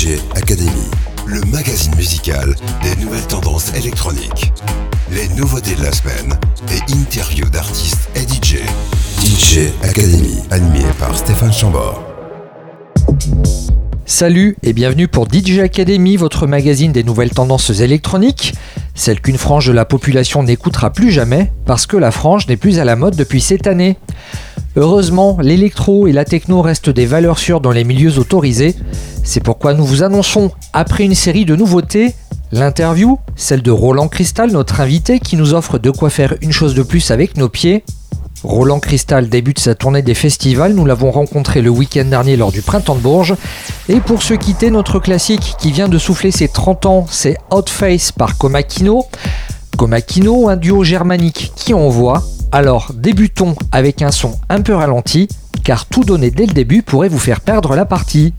DJ Academy, le magazine musical des nouvelles tendances électroniques. Les nouveautés de la semaine et interviews d'artistes et DJ. DJ Academy, animé par Stéphane Chambord. Salut et bienvenue pour DJ Academy, votre magazine des nouvelles tendances électroniques, celle qu'une frange de la population n'écoutera plus jamais parce que la frange n'est plus à la mode depuis cette année. Heureusement, l'électro et la techno restent des valeurs sûres dans les milieux autorisés. C'est pourquoi nous vous annonçons, après une série de nouveautés, l'interview, celle de Roland Cristal, notre invité, qui nous offre de quoi faire une chose de plus avec nos pieds. Roland Cristal débute sa tournée des festivals, nous l'avons rencontré le week-end dernier lors du Printemps de Bourges. Et pour se quitter, notre classique qui vient de souffler ses 30 ans, c'est Outface par Komakino. Komakino, un duo germanique qui envoie, alors débutons avec un son un peu ralenti, car tout donner dès le début pourrait vous faire perdre la partie.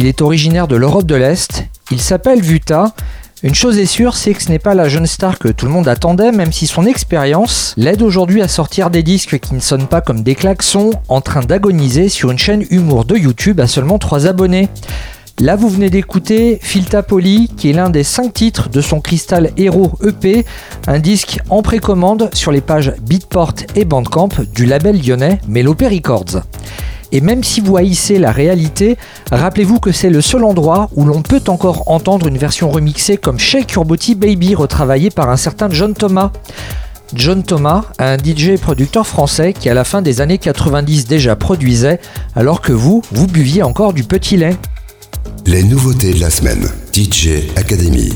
Il est originaire de l'Europe de l'Est. Il s'appelle Vuta. Une chose est sûre, c'est que ce n'est pas la jeune star que tout le monde attendait, même si son expérience l'aide aujourd'hui à sortir des disques qui ne sonnent pas comme des klaxons, en train d'agoniser sur une chaîne humour de YouTube à seulement 3 abonnés. Là, vous venez d'écouter Filta Poli, qui est l'un des 5 titres de son Crystal Hero EP, un disque en précommande sur les pages Beatport et Bandcamp du label lyonnais Melopé Records. Et même si vous haïssez la réalité, rappelez-vous que c'est le seul endroit où l'on peut encore entendre une version remixée comme Shake Body Baby retravaillée par un certain John Thomas. John Thomas, un DJ et producteur français qui à la fin des années 90 déjà produisait, alors que vous, vous buviez encore du petit lait. Les nouveautés de la semaine. DJ Academy.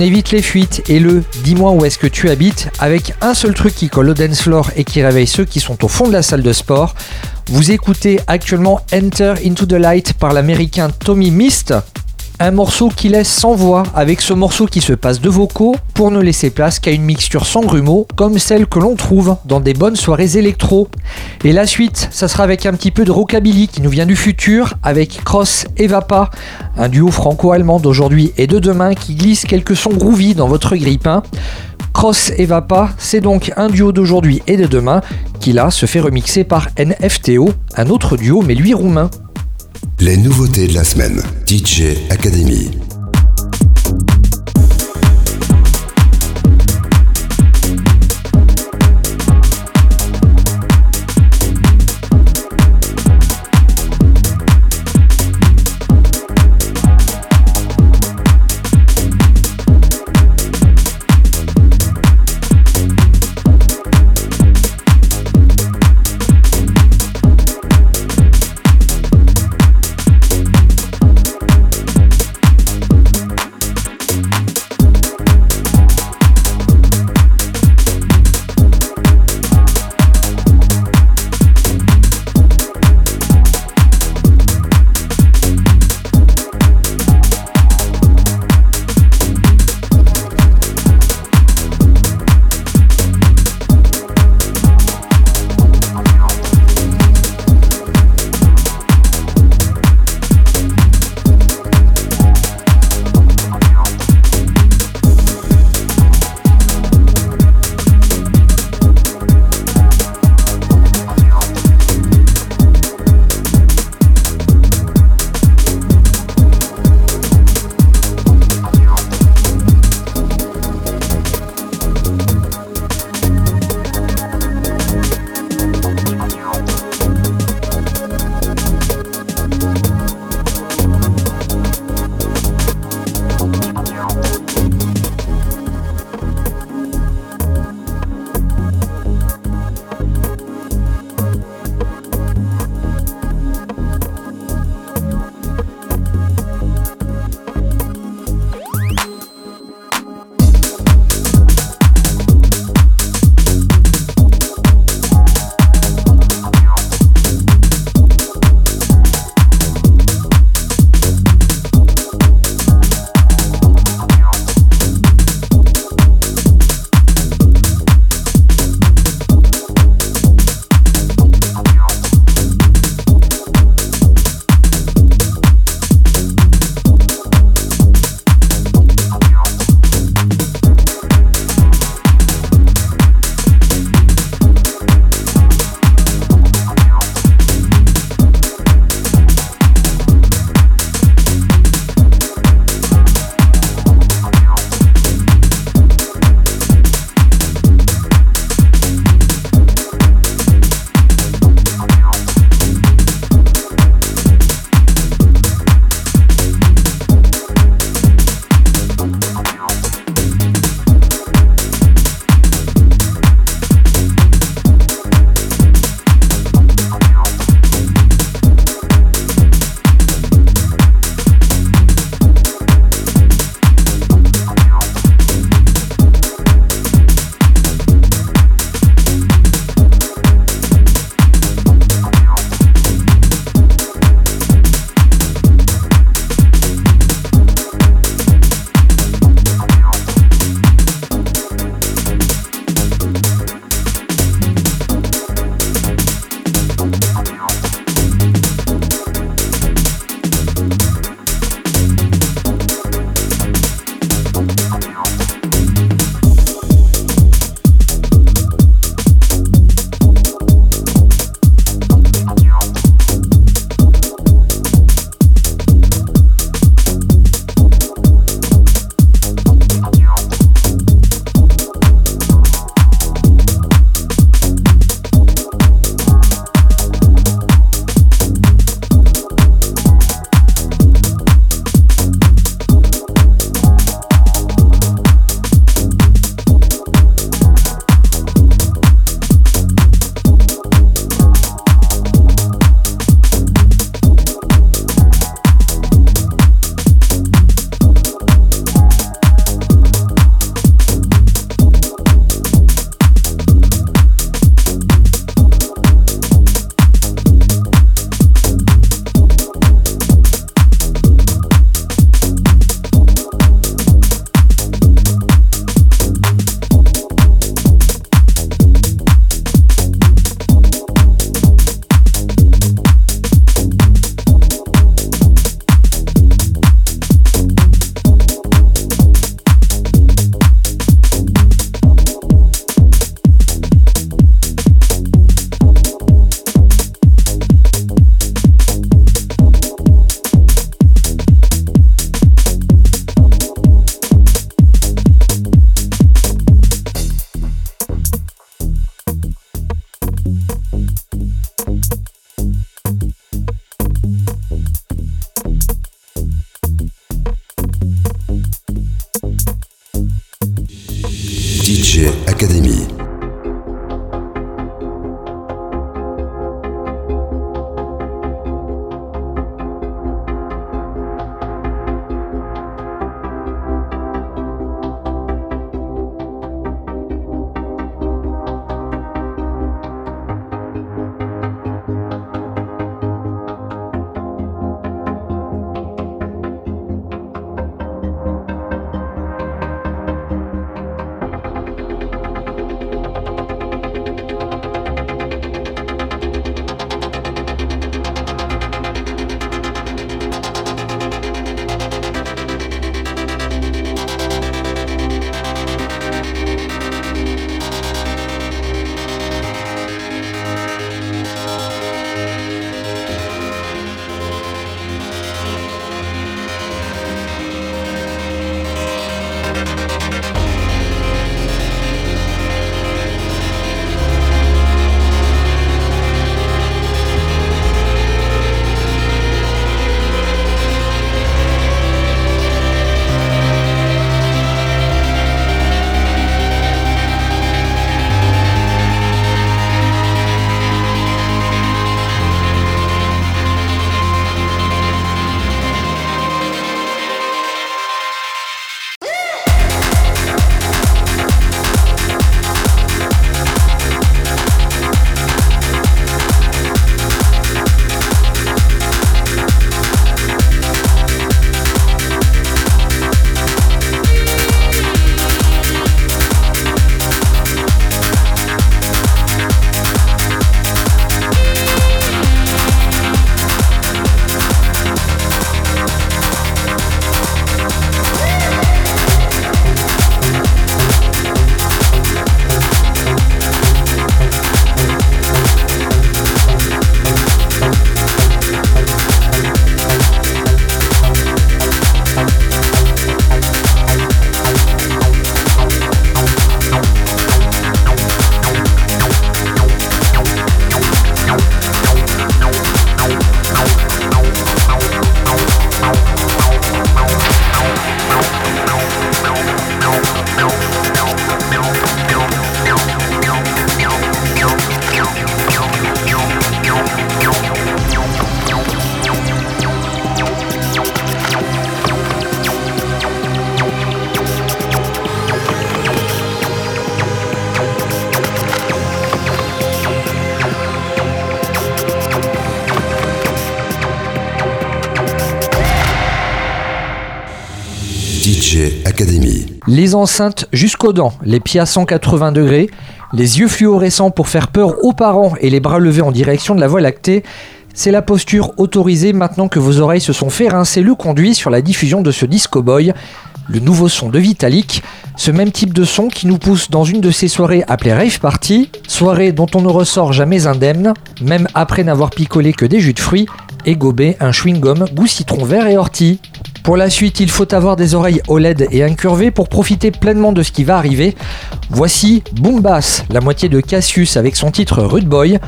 On évite les fuites et le dis-moi où est-ce que tu habites avec un seul truc qui colle au dance floor et qui réveille ceux qui sont au fond de la salle de sport. Vous écoutez actuellement Enter into the Light par l'américain Tommy Mist. Un morceau qui laisse sans voix, avec ce morceau qui se passe de vocaux pour ne laisser place qu'à une mixture sans grumeaux, comme celle que l'on trouve dans des bonnes soirées électro. Et la suite, ça sera avec un petit peu de rockabilly qui nous vient du futur, avec Cross et Vapa, un duo franco-allemand d'aujourd'hui et de demain qui glisse quelques sons groovy dans votre grippin. Cross et Vapa, c'est donc un duo d'aujourd'hui et de demain qui là se fait remixer par NFTO, un autre duo mais lui roumain. Les nouveautés de la semaine. DJ Academy. Academy. Les enceintes jusqu'aux dents, les pieds à 180 degrés, les yeux fluorescents pour faire peur aux parents et les bras levés en direction de la voie lactée, c'est la posture autorisée maintenant que vos oreilles se sont fait rincer. Le conduit sur la diffusion de ce Disco Boy, le nouveau son de Vitalik, ce même type de son qui nous pousse dans une de ces soirées appelées Rave Party, soirée dont on ne ressort jamais indemne, même après n'avoir picolé que des jus de fruits et gobé un chewing-gum goût citron vert et ortie. Pour la suite, il faut avoir des oreilles OLED et incurvées pour profiter pleinement de ce qui va arriver. Voici Boom Bass, la moitié de Cassius avec son titre Rude Boy.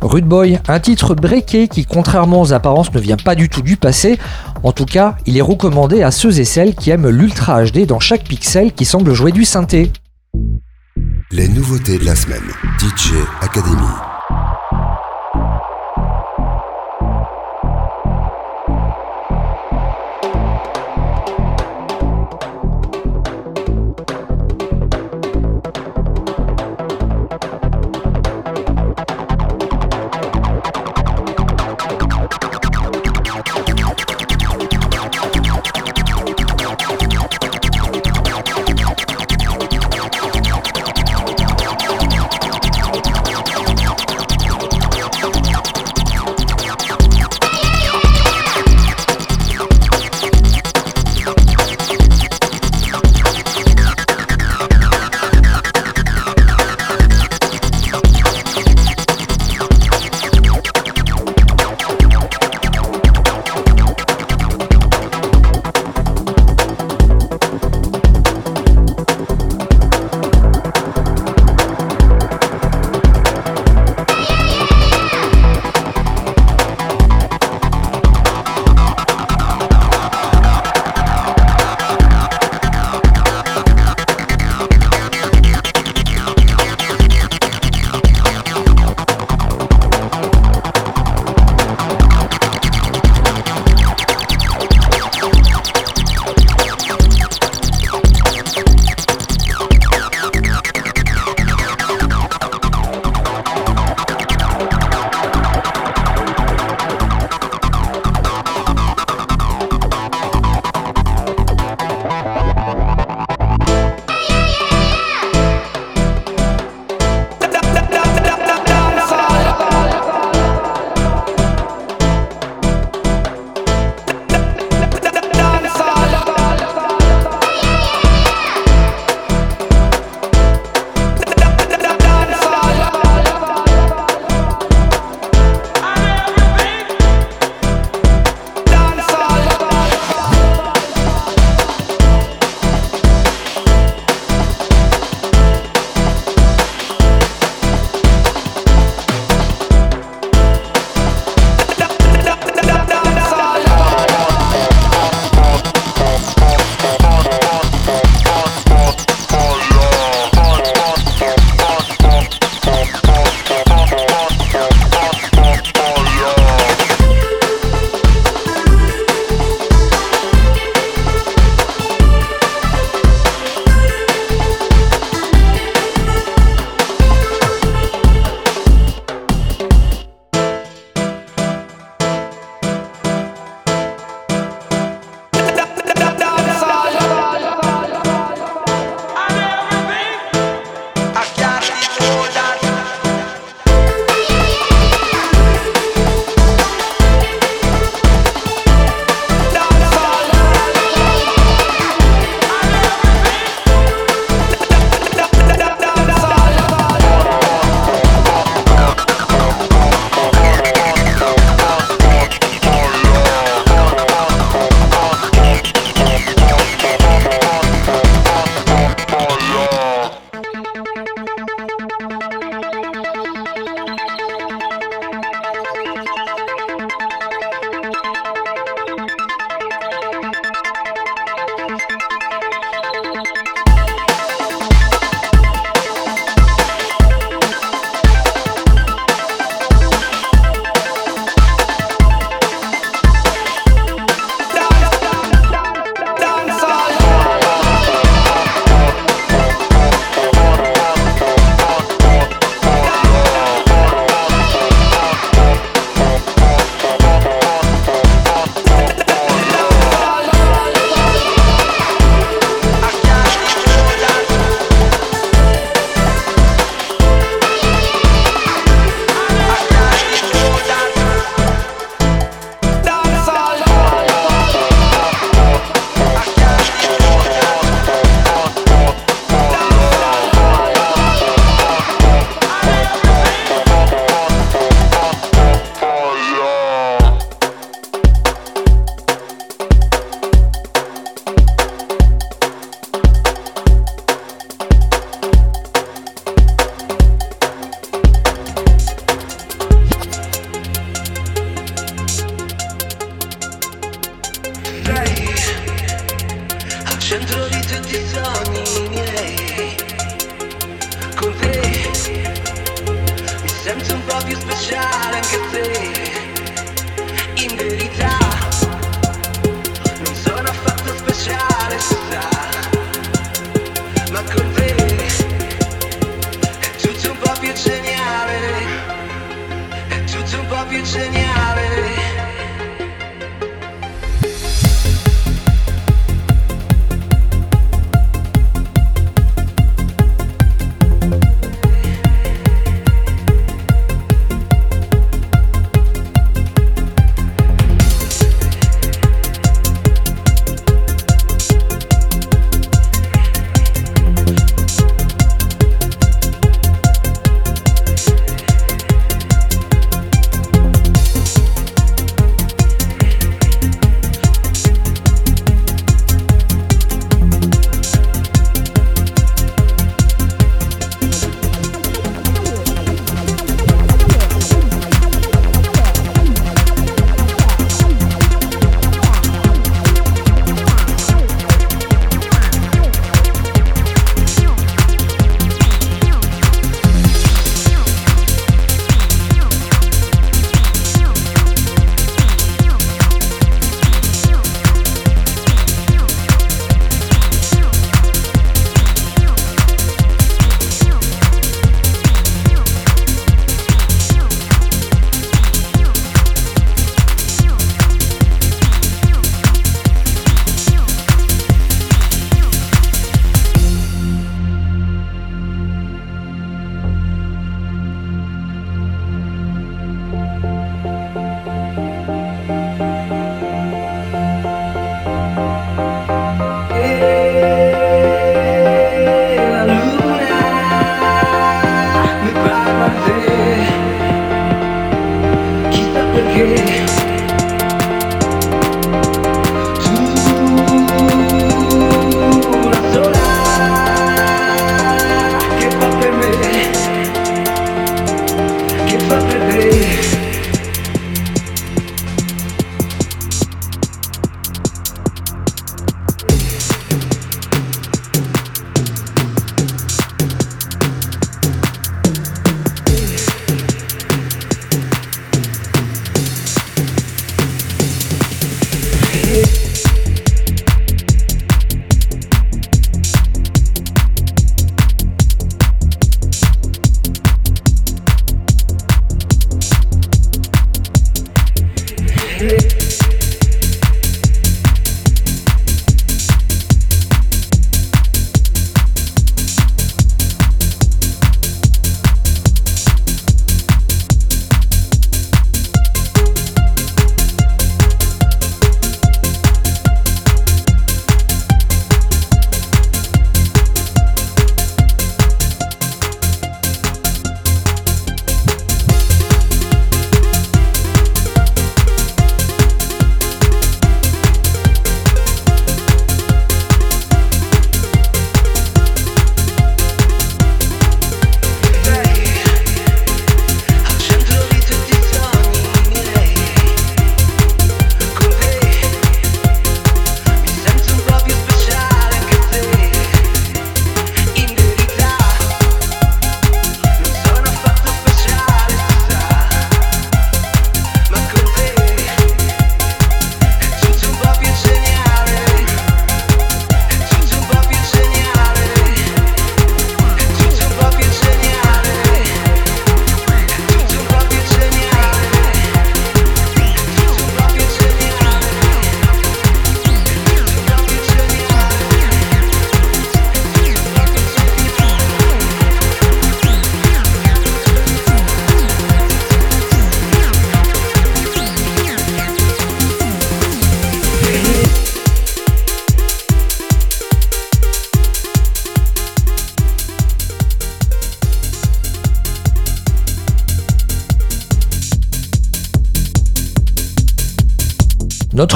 Rude Boy, un titre breaké qui, contrairement aux apparences, ne vient pas du tout du passé. En tout cas, il est recommandé à ceux et celles qui aiment l'Ultra HD dans chaque pixel qui semble jouer du synthé. Les nouveautés de la semaine. DJ Academy.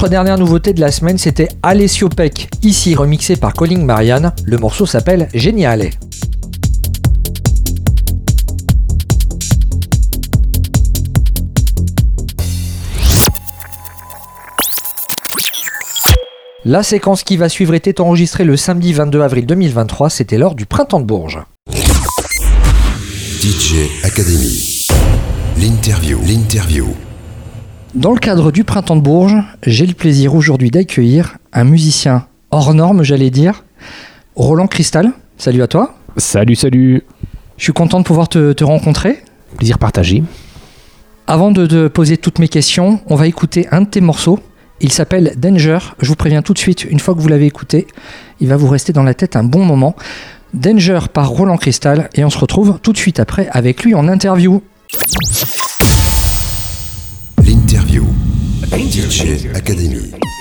Notre dernière nouveauté de la semaine, c'était Alessio Peck, ici remixé par Colin Marianne. Le morceau s'appelle Géniale. La séquence qui va suivre était enregistrée le samedi 22 avril 2023, c'était lors du Printemps de Bourges. DJ Academy. L'interview. L'interview. Dans le cadre du Printemps de Bourges, j'ai le plaisir aujourd'hui d'accueillir un musicien hors norme, j'allais dire, Roland Cristal. Salut à toi. Salut, salut. Je suis content de pouvoir te, te rencontrer. Plaisir partagé. Avant de, de poser toutes mes questions, on va écouter un de tes morceaux. Il s'appelle Danger. Je vous préviens tout de suite, une fois que vous l'avez écouté, il va vous rester dans la tête un bon moment. Danger par Roland Cristal et on se retrouve tout de suite après avec lui en interview. DJ Academy.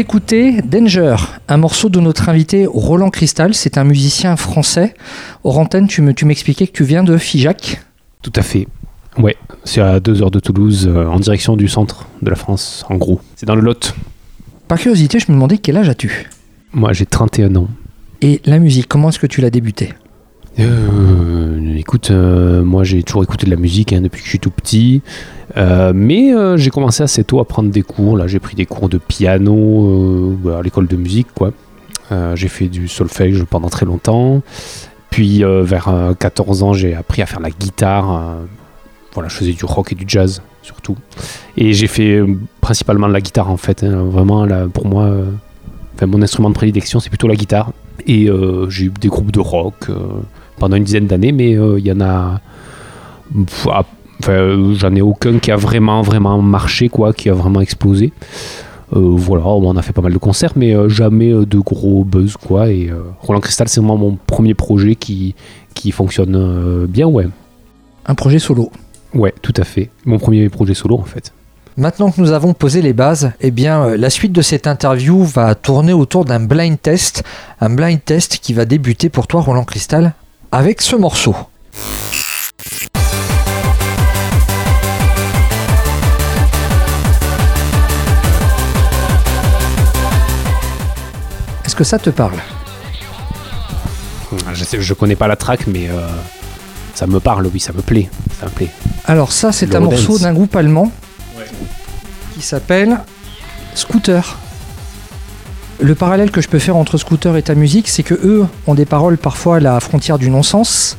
D'écouter Danger, un morceau de notre invité Roland Cristal. C'est un musicien français. Orantène, tu m'expliquais que tu viens de Figeac Tout à fait. Ouais, c'est à 2 heures de Toulouse, euh, en direction du centre de la France, en gros. C'est dans le Lot. Par curiosité, je me demandais quel âge as-tu? Moi, j'ai 31 ans. Et la musique, comment est-ce que tu l'as débuté euh, écoute, euh, moi j'ai toujours écouté de la musique hein, depuis que je suis tout petit, euh, mais j'ai commencé assez tôt à prendre des cours. Là, j'ai pris des cours de piano à l'école de musique, quoi. j'ai fait du solfège pendant très longtemps. Puis vers 14 ans, j'ai appris à faire la guitare. voilà, je faisais du rock et du jazz surtout. Et j'ai fait principalement de la guitare en fait. Hein. vraiment, là, pour moi, mon instrument de prédilection, c'est plutôt la guitare. Et j'ai eu des groupes de rock pendant une dizaine d'années, mais euh, il y en a. enfin, j'en ai aucun qui a vraiment, vraiment marché, quoi, qui a vraiment explosé. Euh, voilà, on a fait pas mal de concerts, mais euh, jamais de gros buzz, quoi. Et Roland Cristal, c'est vraiment mon premier projet qui, qui fonctionne bien, ouais. Un projet solo Ouais, tout à fait. Mon premier projet solo, en fait. Maintenant que nous avons posé les bases, eh bien, la suite de cette interview va tourner autour d'un blind test. Un blind test qui va débuter pour toi, Roland Cristal, avec ce morceau. Est-ce que ça te parle je, sais, je connais pas la track, mais euh, ça me parle, oui, ça me plaît. Ça me plaît. Alors ça, c'est un morceau d'un groupe allemand qui s'appelle Scooter. Le parallèle que je peux faire entre Scooter et ta musique, c'est que eux ont des paroles parfois à la frontière du non-sens,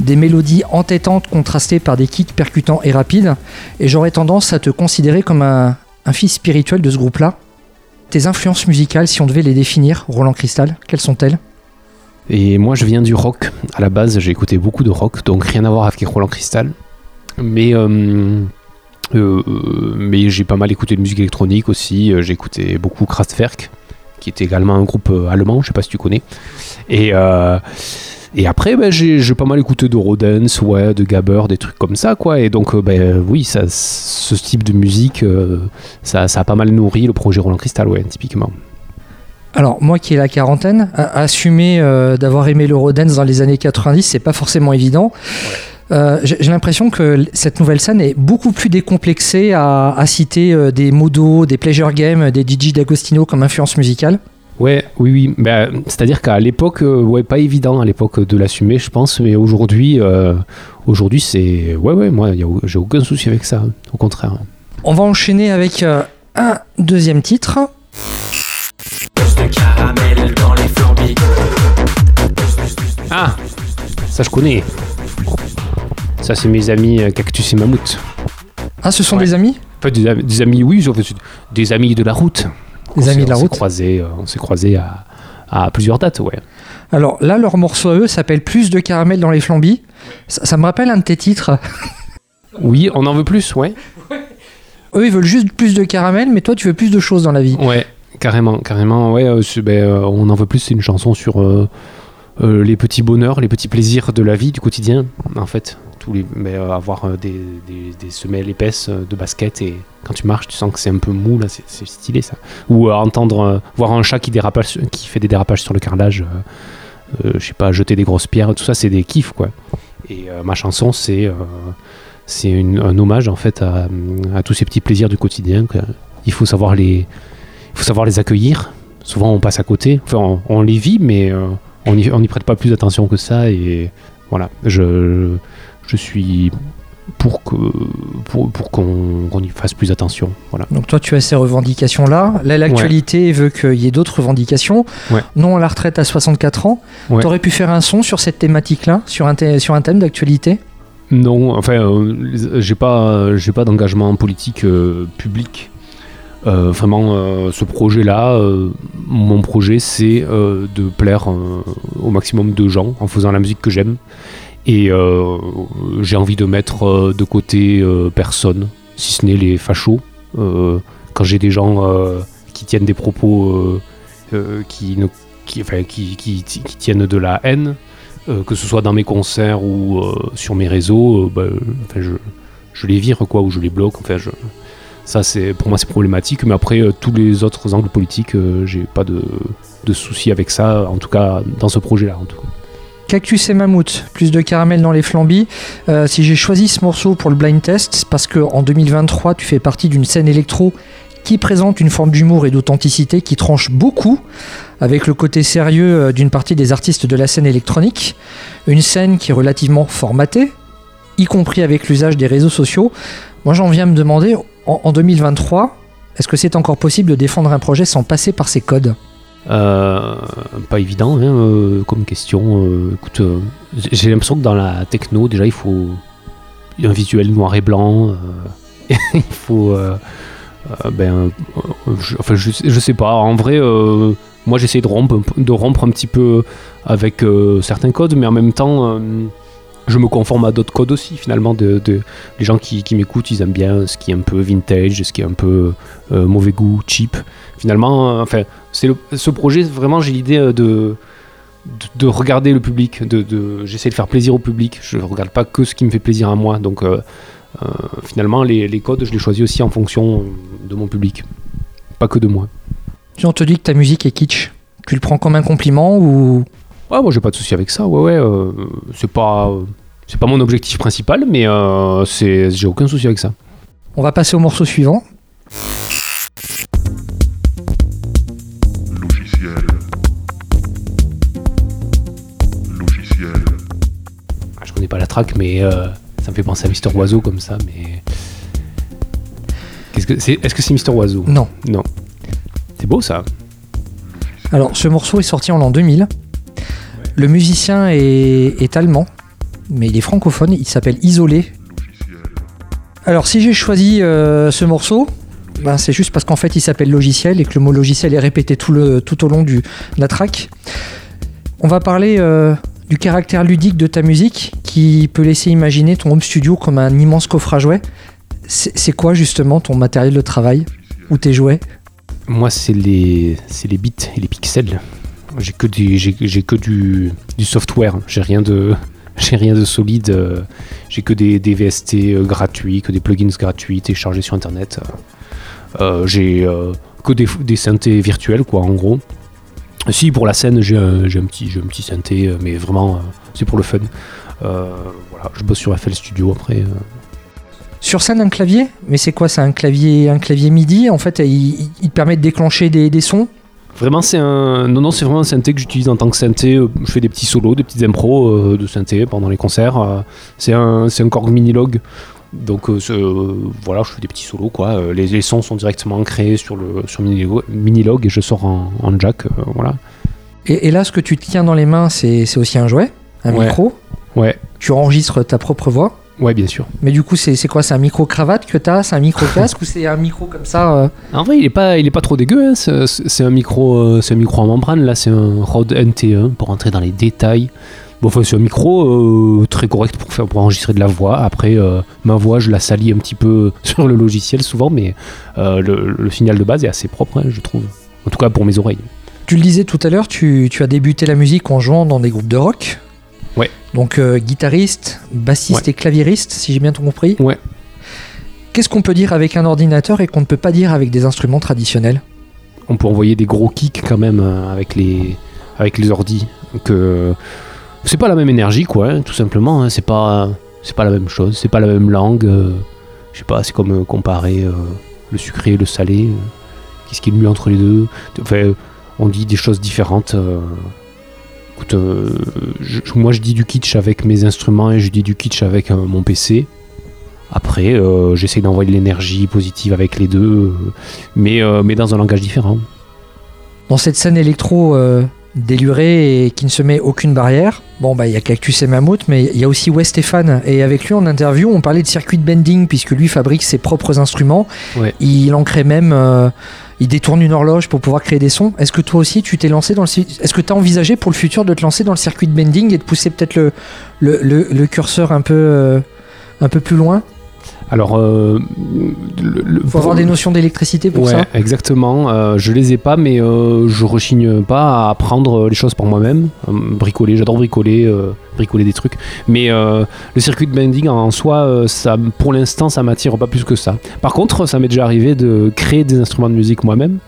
des mélodies entêtantes contrastées par des kicks percutants et rapides, et j'aurais tendance à te considérer comme un, fils spirituel de ce groupe-là. Tes influences musicales, si on devait les définir, Roland Cristal, quelles sont-elles? Et moi, je viens du rock. À la base, j'ai écouté beaucoup de rock, donc rien à voir avec Roland Cristal. Mais euh, euh, mais j'ai pas mal écouté de musique électronique aussi. J'ai écouté beaucoup Kraftwerk, qui était également un groupe euh, allemand, je sais pas si tu connais. Et, euh, et après, ben, j'ai pas mal écouté de Rodens, ouais, de Gabber, des trucs comme ça, quoi. Et donc, euh, ben, oui, ça, ce type de musique, ça, ça, a pas mal nourri le projet Roland Cristal, ouais, typiquement. Alors, moi qui ai la quarantaine, assumer d'avoir aimé le Rodens dans les années 90, c'est pas forcément évident. Euh, j'ai l'impression que cette nouvelle scène est beaucoup plus décomplexée à, citer euh, des modos, des pleasure games, des DJ d'Agostino comme influence musicale. Ouais, oui, oui. Bah, c'est-à-dire qu'à l'époque, euh, ouais, pas évident à l'époque de l'assumer, je pense, mais aujourd'hui, aujourd'hui, c'est, ouais, ouais, moi, j'ai aucun souci avec ça, au contraire. On va enchaîner avec un deuxième titre. Ah, ça je connais. Ça, c'est mes amis euh, Cactus et Mammouth. Ah, ce sont des amis? Pas des, amis, oui, des amis de la route. Des amis de la route croisés, euh, On s'est croisés à, à, plusieurs dates, ouais. Alors là, leur morceau à eux s'appelle Plus de caramel dans les flambis. Ça, me rappelle un de tes titres. oui, on en veut plus, ouais. Eux, ils veulent juste plus de caramel, mais toi, tu veux plus de choses dans la vie. Ouais, carrément, carrément. Ouais, euh, ben, on en veut plus, c'est une chanson sur les petits bonheurs, les petits plaisirs de la vie, du quotidien, en fait euh, avoir euh, des, semelles épaisses euh, de basket et quand tu marches, tu sens que c'est un peu mou là, c'est stylé ça. Ou entendre, voir un chat qui dérapage, qui fait des dérapages sur le carrelage, je sais pas, jeter des grosses pierres, tout ça, c'est des kiffs quoi. Et ma chanson, c'est c'est un hommage en fait à, tous ces petits plaisirs du quotidien. Il faut savoir les, faut savoir les accueillir. Souvent, on passe à côté. Enfin, on, les vit, mais on n'y prête pas plus attention que ça. Et voilà, je, je suis pour que pour, pour qu'on y fasse plus attention. Voilà. Donc toi tu as ces revendications là. Là l'actualité veut qu'il y ait d'autres revendications. Non à la retraite à 64 ans. Tu aurais pu faire un son sur cette thématique là, sur un, sur un thème d'actualité? Non, enfin euh, j'ai pas j'ai pas d'engagement politique euh, public. Euh, vraiment, ce projet-là, mon projet, c'est de plaire au maximum de gens en faisant la musique que j'aime et euh, j'ai envie de mettre euh, de côté euh, personne, si ce n'est les fachos. quand j'ai des gens qui tiennent des propos qui, qui, qui, tiennent de la haine, que ce soit dans mes concerts ou sur mes réseaux, bah, je, je, les vire quoi, ou je les bloque. Enfin, Ça, pour moi, c'est problématique. Mais après, tous les autres angles politiques, euh, j'ai pas de, de soucis avec ça. En tout cas, dans ce projet-là, en tout. Cactus et Mammouth, plus de caramel dans les flambis. Euh, si j'ai choisi ce morceau pour le blind test, c'est parce qu'en 2023, tu fais partie d'une scène électro qui présente une forme d'humour et d'authenticité qui tranche beaucoup avec le côté sérieux euh, d'une partie des artistes de la scène électronique. Une scène qui est relativement formatée, y compris avec l'usage des réseaux sociaux. Moi, j'en viens à me demander, en, en 2023, est-ce que c'est encore possible de défendre un projet sans passer par ces codes? Euh, pas évident hein, euh, comme question. Euh, écoute, j'ai l'impression que dans la techno, déjà, il faut un visuel noir et blanc. il faut. ben, enfin, je, sais- pas. En vrai, moi, j'essaie de rompre, de rompre un petit peu avec certains codes, mais en même temps. Je me conforme à d'autres codes aussi finalement de, les gens qui, m'écoutent ils aiment bien ce qui est un peu vintage ce qui est un peu euh, mauvais goût cheap. Finalement euh, enfin c'est ce projet vraiment j'ai l'idée euh, de, de de regarder le public de, j'essaie de faire plaisir au public. Je regarde pas que ce qui me fait plaisir à moi. Donc finalement les, les codes je les choisis aussi en fonction de mon public pas que de moi. Si on te dit que ta musique est kitsch, tu le prends comme un compliment ou ouais moi j'ai pas de souci avec ça ouais ouais euh, c'est pas c'est pas mon objectif principal mais euh, c'est j'ai aucun souci avec ça on va passer au morceau suivant Logiciel. Logiciel. Ah, je connais pas la track mais euh, ça me fait penser à Mister Oiseau comme ça mais Qu'est-ce que c'est est-ce que c'est Mister Oiseau? Non. non c'est beau ça Alors, ce morceau est sorti en l'an 2000. Le musicien est, allemand, mais il est francophone. Il s'appelle Isolé. Alors, si j'ai choisi euh, ce morceau, ben, c'est juste parce qu'en fait, il s'appelle logiciel et que le mot logiciel est répété tout, au long de la track. On va parler euh, du caractère ludique de ta musique qui peut laisser imaginer ton home studio comme un immense coffre à jouets. C'est quoi justement ton matériel de travail ou tes jouets? Moi, c'est les, c'est les bits et les pixels. J'ai que du, j'ai, que du, du software. J'ai rien de, j'ai rien de solide. euh, J'ai que des, des VST euh, gratuits, que des plugins gratuits téléchargés sur internet. Euh, j'ai que des, synthés virtuels, quoi, en gros. Si pour la scène, j'ai un, j'ai un petit, j'ai un petit synthé, mais vraiment, c'est pour le fun. Voilà, je bosse sur FL Studio après. Sur scène, un clavier? Mais c'est quoi? C'est un clavier, un clavier MIDI En fait, il, il- permet de déclencher des sons? Vraiment, c'est un. Non, non, c'est vraiment un synthé que j'utilise en tant que synthé. Euh, Je fais des petits solos, des petites impros euh, de synthé pendant les concerts. Euh, C'est un, c'est un Korg Minilog. Donc euh, voilà, je fais des petits solos quoi. Les, les sons sont directement ancrés sur le sur Minilog, Minilog et je sors en, en jack. euh, voilà. et, et là, ce que tu tiens dans les mains, c'est c'est aussi un jouet, un Ouais. micro. Ouais, Tu enregistres ta propre voix. Ouais, bien sûr. Mais du coup, c'est quoi? C'est un micro-cravate que tu as C'est un micro-casque Ou c'est un micro comme ça euh? En vrai, il est pas, il est pas trop dégueu. hein. C'est un micro, euh, c'est un micro en membrane. Là, c'est un Rode NT1 pour rentrer dans les détails. Bon, enfin, c'est un micro euh, très correct pour faire, pour enregistrer de la voix. Après, euh, ma voix, je la salis un petit peu sur le logiciel souvent, mais euh, le, le signal de base est assez propre, hein, je trouve. En tout cas, pour mes oreilles. Tu le disais tout à l'heure, tu, tu as débuté la musique en jouant dans des groupes de rock. Ouais. Donc euh, guitariste, bassiste Ouais. et claviériste, si j'ai bien tout compris. Ouais. Qu'est-ce qu'on peut dire avec un ordinateur et qu'on ne peut pas dire avec des instruments traditionnels? On peut envoyer des gros kicks quand même euh, avec les, avec les ordis. Que c'est pas la même énergie, quoi. hein, tout simplement. hein. C'est pas, c'est pas la même chose. C'est pas la même langue. euh, je sais pas. C'est comme comparer euh, le sucré et le salé. Qu'est-ce qui est le mieux entre les deux? Enfin, on dit des choses différentes. Écoute, euh, je- moi je dis du kitsch avec mes instruments et je dis du kitsch avec euh, mon PC. Après, euh, j'essaie d'envoyer de l'énergie positive avec les deux, mais, mais dans un langage différent. Dans cette scène électro délurée et qui ne se met aucune barrière, bon bah il y a Cactus et Mammouth, mais il y a aussi Wes Stéphane. Et avec lui en interview, on parlait de circuit de bending puisque lui fabrique ses propres instruments. Ouais. Il en crée même, euh, il détourne une horloge pour pouvoir créer des sons. Est-ce que toi aussi tu t'es lancé dans le, est-ce que tu as envisagé pour le futur de te lancer dans le circuit de bending et de pousser peut-être le, curseur euh, un peu plus loin? Alors, euh, le- le- Faut avoir des notions d'électricité pour ouais, ça. exactement. Euh, je les ai pas, mais euh, je rechigne pas à apprendre les choses par moi-même. Euh, bricoler, j'adore bricoler, euh, bricoler des trucs. Mais euh, le circuit de bending en soi, euh, ça, pour l'instant, ça m'attire pas plus que ça. Par contre, ça m'est déjà arrivé de créer des instruments de musique moi-même.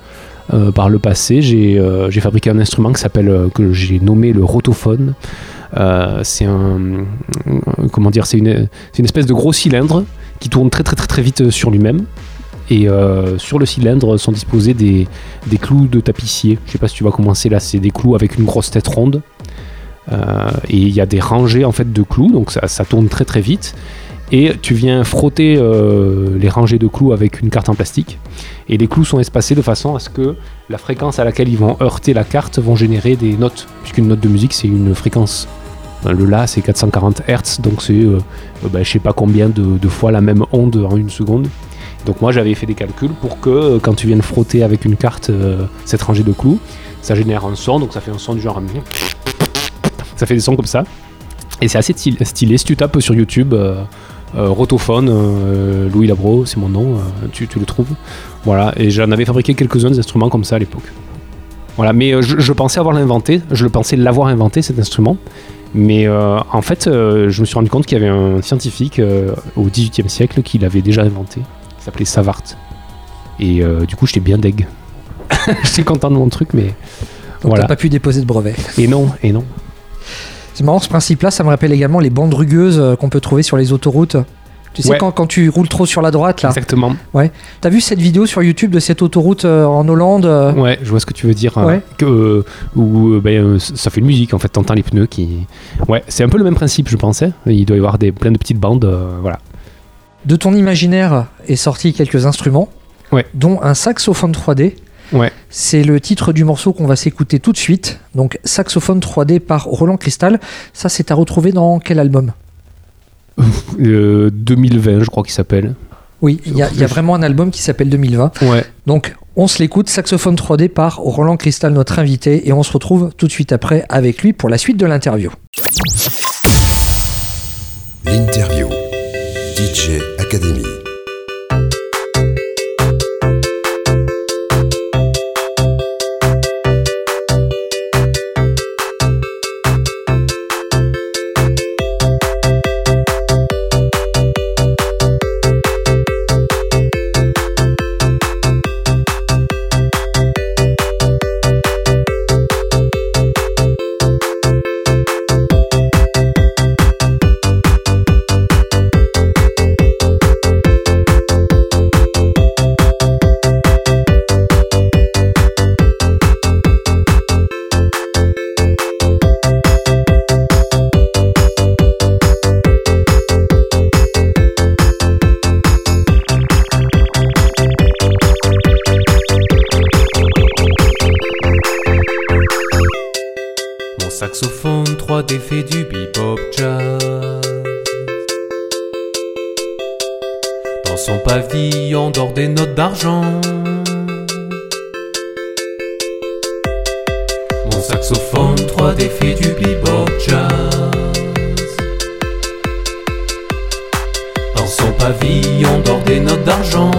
Euh, par le passé, j'ai euh, fabriqué un instrument qui s'appelle euh, que j'ai nommé le rotophone. Euh, c'est euh, comment dire, c'est une, espèce de gros cylindre qui tourne très très très vite sur lui-même. Et euh, sur le cylindre sont disposés des, clous de tapissier. Je sais pas si tu vas commencer là, c'est des clous avec une grosse tête ronde. Euh, et il y a des rangées en fait de clous, donc ça, tourne très très vite. Et tu viens frotter euh, les rangées de clous avec une carte en plastique. Et les clous sont espacés de façon à ce que la fréquence à laquelle ils vont heurter la carte vont générer des notes. Puisqu'une note de musique c'est une fréquence. Enfin, Le La c'est 440 Hz, donc c'est euh, bah, je sais pas combien de, fois la même onde en une seconde. Donc moi j'avais fait des calculs pour que euh, quand tu viennes frotter avec une carte euh, cette rangée de clous, ça génère un son, donc ça fait un son du genre... Ça fait des sons comme ça. Et c'est assez stylé. Si tu tapes sur YouTube, Rotophone, Louis Labro, c'est mon nom, tu, le trouves. Voilà, et j'en avais fabriqué quelques-uns des instruments comme ça à l'époque. Voilà, mais je, je pensais avoir l'inventé, je le pensais l'avoir inventé cet instrument. Mais euh, en fait, euh, je me suis rendu compte qu'il y avait un scientifique euh, au XVIIIe siècle qui l'avait déjà inventé, qui s'appelait Savart. Et du coup, j'étais bien deg. j'étais content de mon truc, mais Donc voilà. t'as pas pu déposer de brevet. Et non, et non. C'est marrant ce principe-là, ça me rappelle également les bandes rugueuses qu'on peut trouver sur les autoroutes. Tu sais, Ouais. quand, quand tu roules trop sur la droite, là. Exactement. T'as vu cette vidéo sur YouTube de cette autoroute euh, en Hollande euh, Ouais, je vois ce que tu veux dire. hein. Ouais. Que, euh, où ben, ça fait une musique en fait, t'entends les pneus qui. Ouais, c'est un peu le même principe, je pensais. Il doit y avoir des, plein de petites bandes, voilà. De ton imaginaire est sorti quelques instruments, Ouais. dont un saxophone 3D. Ouais. C'est le titre du morceau qu'on va s'écouter tout de suite. Donc, saxophone 3D par Roland Cristal. Ça, c'est à retrouver dans quel album? Euh, 2020, je crois qu'il s'appelle. Oui, il y, a- il y a vraiment un album qui s'appelle 2020. Ouais. Donc, on se l'écoute, saxophone 3D par Roland Cristal, notre invité, et on se retrouve tout de suite après avec lui pour la suite de l'interview. L'interview. DJ Academy. 3D fait du bebop jazz. Dans son pavillon d'or des notes d'argent. Mon saxophone 3D fait du bebop jazz. Dans son pavillon d'or des notes d'argent.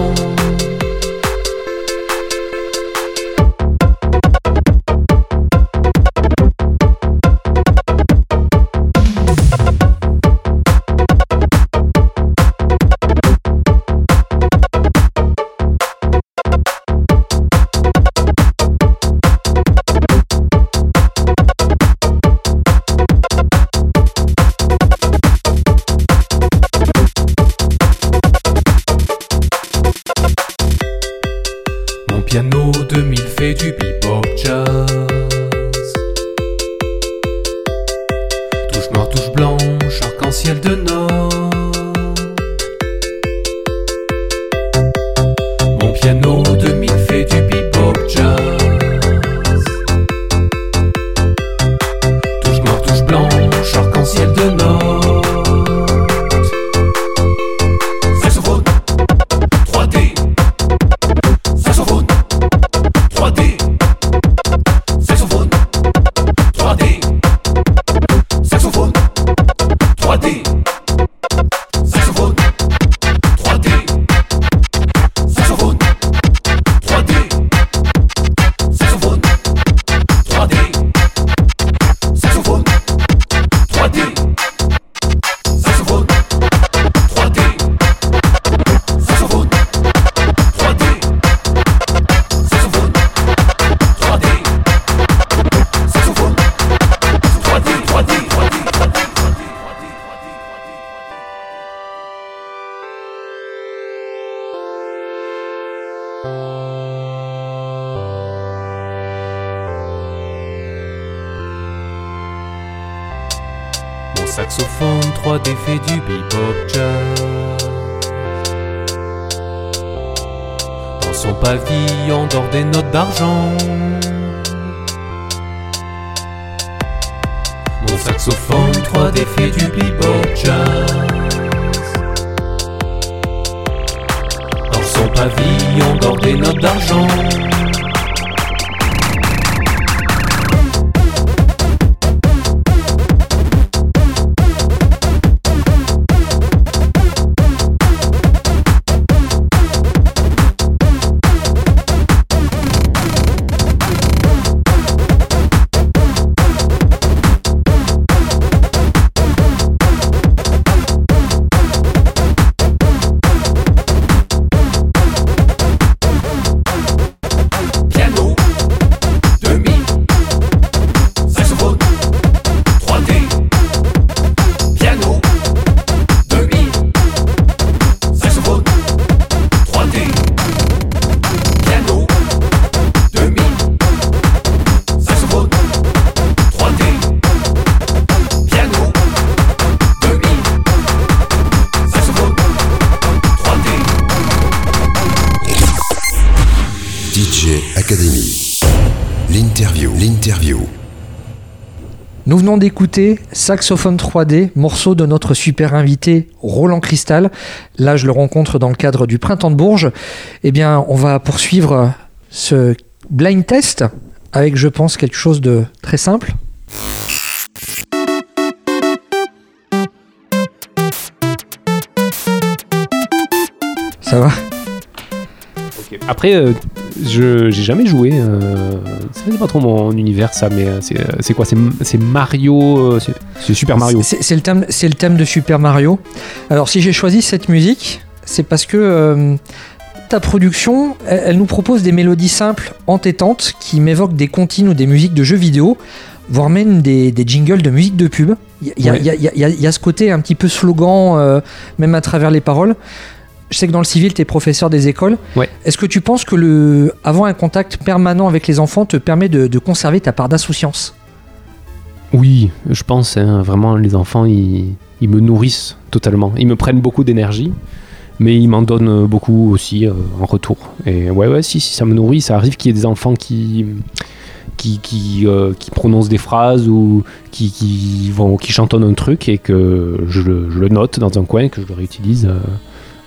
D'argent. Saxophone 3D, morceau de notre super invité Roland Cristal. Là, je le rencontre dans le cadre du Printemps de Bourges. Eh bien, on va poursuivre ce blind test avec, je pense, quelque chose de très simple. Ça va? Après, euh, je j'ai jamais joué. Euh, c'est pas trop mon univers ça, mais euh, c'est, euh, c'est quoi c'est, Mario. euh, c'est, Super Mario. C'est le, thème, c'est le thème de Super Mario. Alors si j'ai choisi cette musique, c'est parce que euh, ta production, elle, elle nous propose des mélodies simples, entêtantes, qui m'évoquent des comptines ou des musiques de jeux vidéo, voire même des, des jingles de musique de pub. Il y, a- Ouais. il y a- il y a- il y a- il y a ce côté un petit peu slogan, euh, même à travers les paroles. Je sais que dans le civil, tu es professeur des écoles. Ouais. Est-ce que tu penses que le, avoir un contact permanent avec les enfants te permet de, de conserver ta part d'insouciance? Oui, je pense hein, vraiment les enfants ils, ils me nourrissent totalement. Ils me prennent beaucoup d'énergie, mais ils m'en donnent beaucoup aussi euh, en retour. Et ouais ouais si, si ça me nourrit, ça arrive qu'il y ait des enfants qui qui, qui, euh, qui prononcent des phrases ou qui, qui vont qui chantonnent un truc et que je, le- je le note dans un coin que je le réutilise. euh,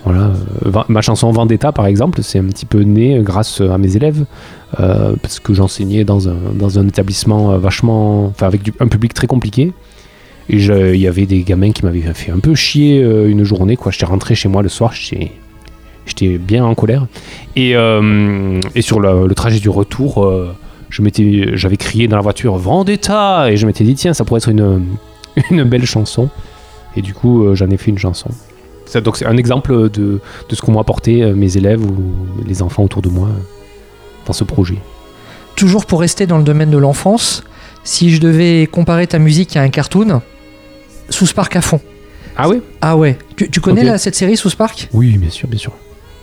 voilà, euh, ma chanson Vendetta par exemple, c'est un petit peu né grâce à mes élèves euh, parce que j'enseignais dans un, dans un établissement euh, vachement, enfin avec un public très compliqué. Et il y avait des gamins qui m'avaient fait un peu chier euh, une journée. Quoi, j'étais rentré chez moi le soir, j'étais, bien en colère. Et, euh, et sur le, trajet du retour, euh, j'avais crié dans la voiture Vendetta et je m'étais dit tiens ça pourrait être une, une belle chanson. Et du coup euh, j'en ai fait une chanson. Ça, donc c'est un exemple de, de ce qu'ont apporté euh, mes élèves ou les enfants autour de moi euh, dans ce projet. Toujours pour rester dans le domaine de l'enfance, si je devais comparer ta musique à un cartoon, Sous Spark à fond. Ah ouais? Ah ouais, tu, tu connais cette série Sous Spark Oui, bien sûr, bien sûr.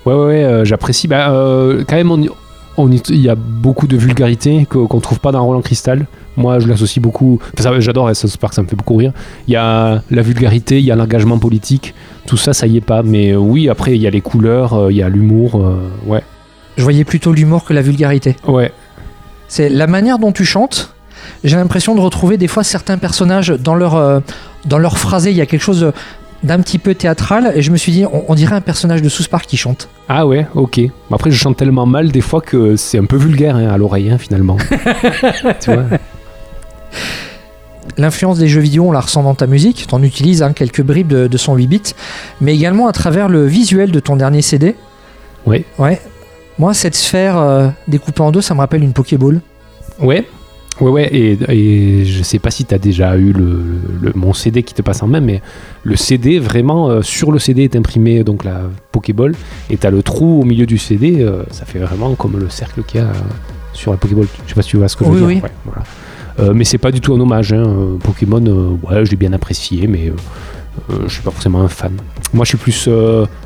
Ouais, ouais, ouais, euh, j'apprécie. Bah, euh, quand même, on y- on y- il y a beaucoup de vulgarité qu'on trouve pas dans Roland Cristal. Moi, je l'associe beaucoup. enfin, J'adore South Park, ça me fait beaucoup rire. Il y a la vulgarité, il y a l'engagement politique. Tout ça, ça y est pas. Mais euh, oui, après, il y a les couleurs, euh, il y a l'humour. euh, ouais. Je voyais plutôt l'humour que la vulgarité. Ouais. C'est la manière dont tu chantes. J'ai l'impression de retrouver des fois certains personnages dans leur, euh, dans leur phrasé. Il y a quelque chose de- d'un petit peu théâtral. Et je me suis dit, on, on dirait un personnage de Sous Spark qui chante. Ah ouais, ok. Après, je chante tellement mal des fois que c'est un peu vulgaire hein, à l'oreille, hein, finalement. tu vois L'influence des jeux vidéo, on la ressent dans ta musique. Tu en utilises hein, quelques bribes de, de son 8 bits. Mais également à travers le visuel de ton dernier CD. Ouais. Ouais. Moi, cette sphère euh, découpée en deux, ça me rappelle une Pokéball. Ouais. Ouais, ouais, et, et je sais pas si tu as déjà eu le, le- mon CD qui te passe en main, mais le CD, vraiment, euh, sur le CD est imprimé donc la Pokéball, et tu as le trou au milieu du CD, euh, ça fait vraiment comme le cercle qu'il y a sur la Pokéball. Je sais pas si tu vois ce que je veux Oui, dire. oui. Ouais, voilà. Euh, mais c'est pas du tout un hommage. hein. Pokémon, euh, ouais, je l'ai bien apprécié, mais euh, je suis pas forcément un fan. Moi, je suis plus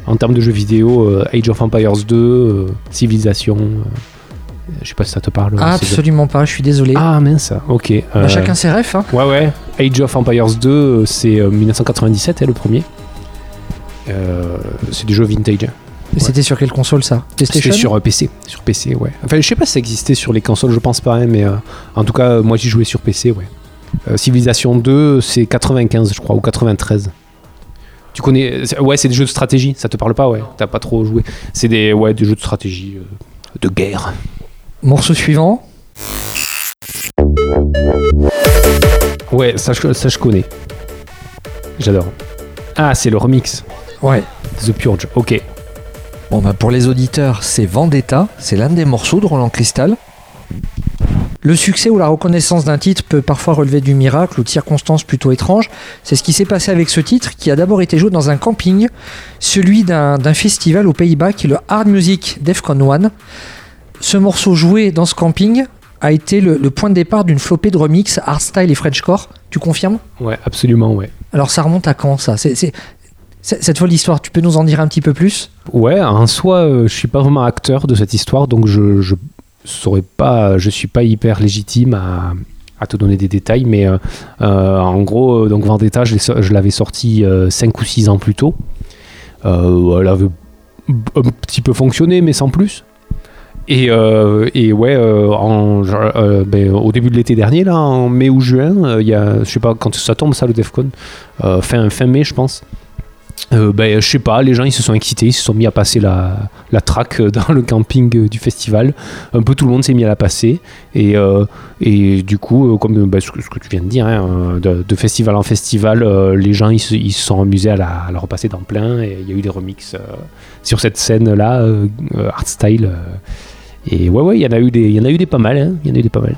en termes de jeux vidéo, Age of Empires 2, euh, Civilization, Je sais pas si ça te parle. Ah, absolument pas, je suis désolé. Ah mince, ok. Bah, chacun ses refs. Hein. Ouais, ouais. Age of Empires 2, euh, c'est euh, 1997, hein, le premier. Euh, c'est du jeu vintage. C'était sur quelle console ça? C'était sur euh, PC. Sur PC, ouais. Enfin, je sais pas si ça existait sur les consoles, je pense pas, hein, mais euh, en tout cas, euh, moi j'y jouais sur PC, ouais. Euh, Civilization 2, c'est 95, je crois, ou 93. Tu connais. Ouais, c'est des jeux de stratégie, ça te parle pas, ouais. T'as pas trop joué. C'est des, ouais, des jeux de stratégie, de guerre. Morceau suivant. Ouais, ça je connais. J'adore. Ah, c'est le remix. Ouais. The Purge, ok. Bon, bah pour les auditeurs, c'est Vendetta. C'est l'un des morceaux de Roland Cristal. Le succès ou la reconnaissance d'un titre peut parfois relever du miracle ou de circonstances plutôt étranges. C'est ce qui s'est passé avec ce titre qui a d'abord été joué dans un camping, celui d'un festival aux Pays-Bas qui est le Hard Music Defcon 1. Ce morceau joué dans ce camping a été le, le point de départ d'une flopée de remix hardstyle et Frenchcore. Tu confirmes? Ouais, absolument, ouais. Alors ça remonte à quand ça? C'est- Cette folle histoire, tu peux nous en dire un petit peu plus? Ouais, en soi, euh, je suis pas vraiment acteur de cette histoire, donc je, je saurais pas, je suis pas hyper légitime à, te donner des détails, mais euh, euh, en gros, donc Vendetta, je l'avais sorti 5 ou 6 ans plus tôt. Elle avait un petit peu fonctionné, mais sans plus. Et, ouais, ben, au début de l'été dernier, là, en mai ou juin, y je sais pas quand ça tombe ça le Defcon, fin mai je pense. Euh, ben, je sais pas, les gens ils se sont excités, ils se sont mis à passer la, la track euh, dans le camping euh, du festival. Un peu tout le monde s'est mis à la passer. Et, et du coup, comme ben, ce, que, ce que tu viens de dire, hein, de, festival en festival, les gens ils se, ils sont amusés à la, la repasser dans plein. Et il y a eu des remixes sur cette scène-là, hardstyle. euh. et ouais, ouais, il y en a eu des, pas mal. hein, Il y en a eu des pas mal.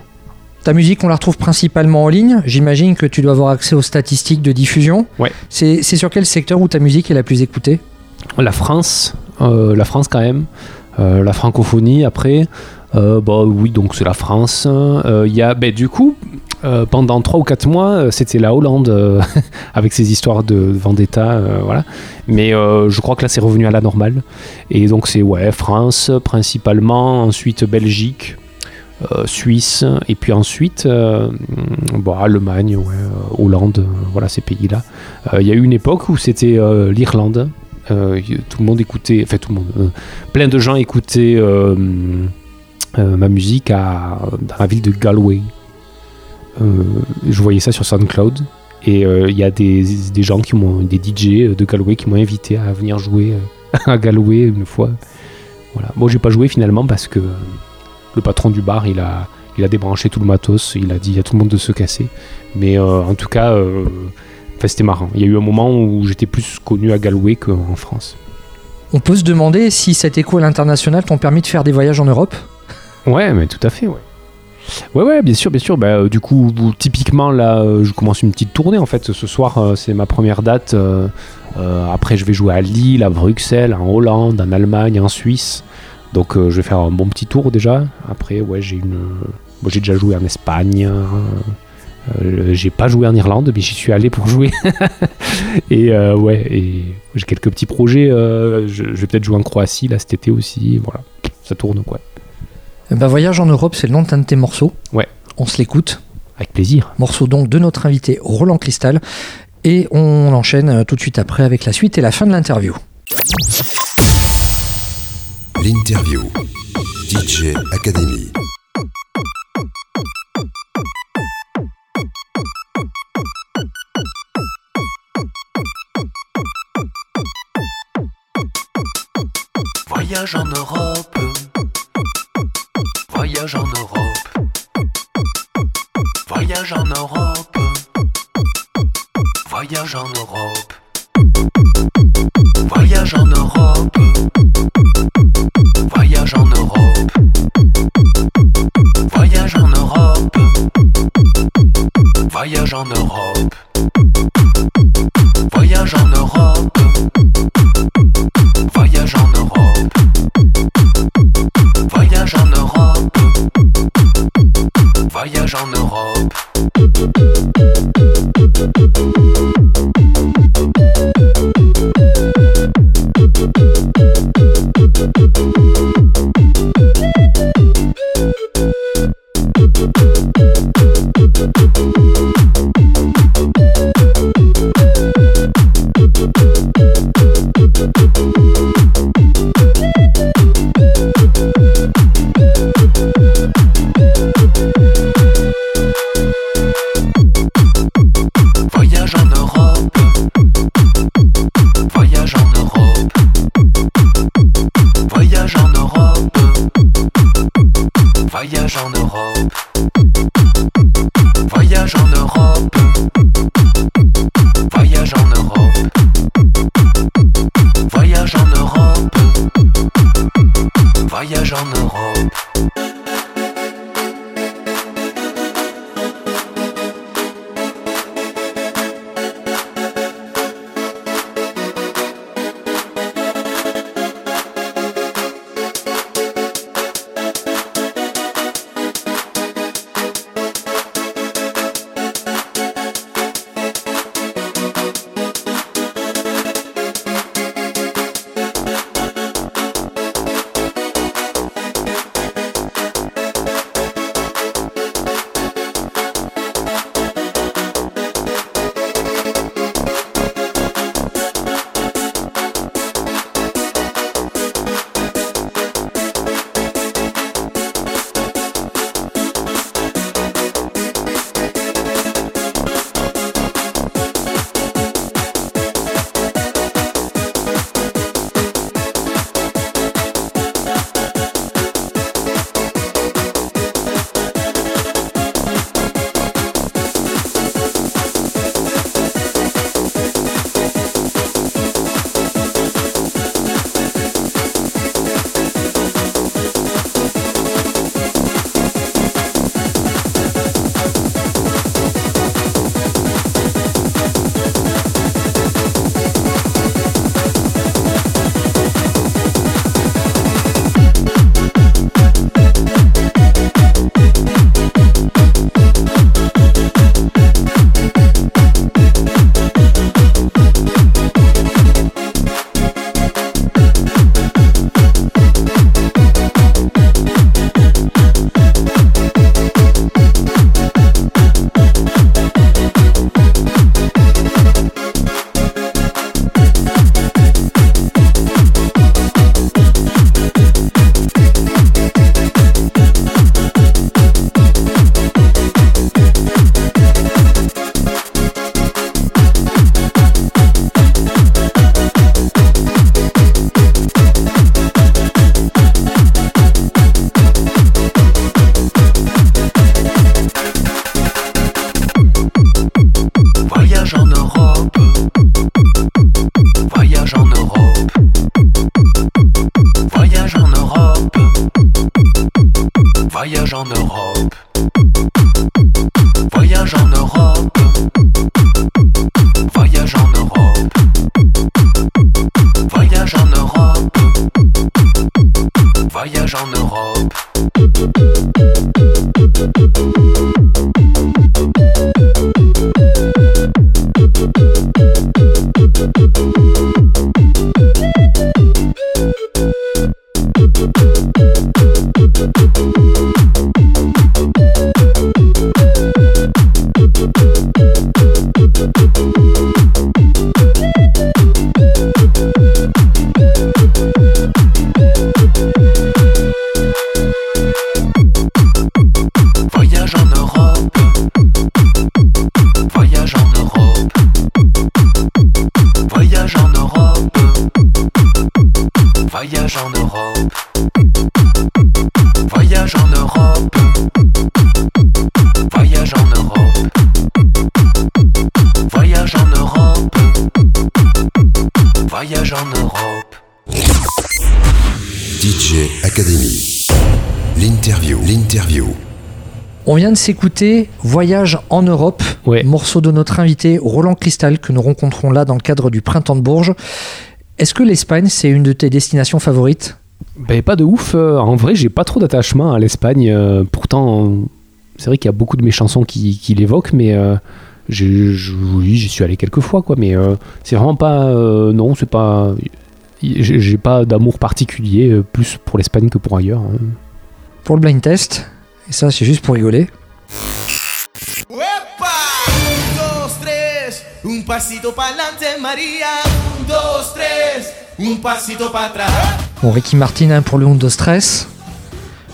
Ta musique, on la retrouve principalement en ligne. J'imagine que tu dois avoir accès aux statistiques de diffusion. Ouais. C'est sur quel secteur où ta musique est la plus écoutée? La France, euh, la France quand même, Euh, la francophonie après, euh, bah oui donc c'est la France. Il y a, ben, du coup, pendant 3 ou 4 mois, c'était la Hollande avec ses histoires de vendetta, voilà. Mais je crois que là c'est revenu à la normale. Et donc c'est ouais France principalement, ensuite Belgique. Euh, Suisse et puis ensuite euh, bon, Allemagne, euh, Hollande, voilà ces pays-là. Il y a eu une époque où c'était l'Irlande, tout le monde écoutait, enfin tout le monde, plein de gens écoutaient ma musique à, dans la ville de Galway. Je voyais ça sur SoundCloud et il y a des, des gens qui m'ont, des DJ de Galway qui m'ont invité à venir jouer à Galway une fois. Voilà. Moi j'ai pas joué finalement parce que le patron du bar il a, il a débranché tout le matos, il a dit à tout le monde de se casser. Mais euh, en tout cas, euh, c'était marrant. Il y a eu un moment où j'étais plus connu à Galway qu'en France. On peut se demander si cette école internationale t'ont permis de faire des voyages en Europe? Ouais, mais tout à fait, ouais. Ouais, ouais, bien sûr, bien sûr. Bah, euh, du coup, typiquement, là, euh, je commence une petite tournée, en fait. Ce soir, euh, c'est ma première date. après, je vais jouer à Lille, à Bruxelles, en Hollande, en Allemagne, en Suisse. Donc, euh, je vais faire un bon petit tour, déjà. Après, ouais, j'ai une... Moi, j'ai déjà joué en Espagne. euh, euh, j'ai pas joué en Irlande, mais j'y suis allé pour jouer. et euh, ouais, et j'ai quelques petits projets. euh, je, je vais peut-être jouer en Croatie, là, cet été aussi. Voilà, ça tourne, quoi. Ben, voyage en Europe, c'est le nom d'un de tes morceaux. Ouais. On se l'écoute. Avec plaisir. Morceau donc de notre invité Roland Cristal. Et on enchaîne tout de suite après avec la suite et la fin de l'interview. L'interview. DJ Academy. Voyage en Europe. Voyage en Europe. Voyage en Europe. Voyage en Europe. Voyage en Europe. Voyage en Europe. Voyage en Europe. Voyage en Europe. S'écouter Voyage en Europe, Ouais. morceau de notre invité Roland Cristal que nous rencontrons là dans le cadre du Printemps de Bourges. Est-ce que l'Espagne, c'est une de tes destinations favorites? Ben, pas de ouf. euh, en vrai, j'ai pas trop d'attachement à l'Espagne. euh, pourtant, c'est vrai qu'il y a beaucoup de mes chansons qui, qui l'évoquent, mais euh, je- oui, j'y suis allé quelques fois, quoi. Mais euh, c'est vraiment pas. euh, non, c'est pas. J'ai pas d'amour particulier, plus pour l'Espagne que pour ailleurs. hein. Pour le blind test, Et ça, c'est juste pour rigoler. ¡Epa! Un, dos, tres, un pasito pa'lante, María. Un, dos, tres, un pasito para atrás. Bon, Ricky Martin hein, pour le Undo Stress.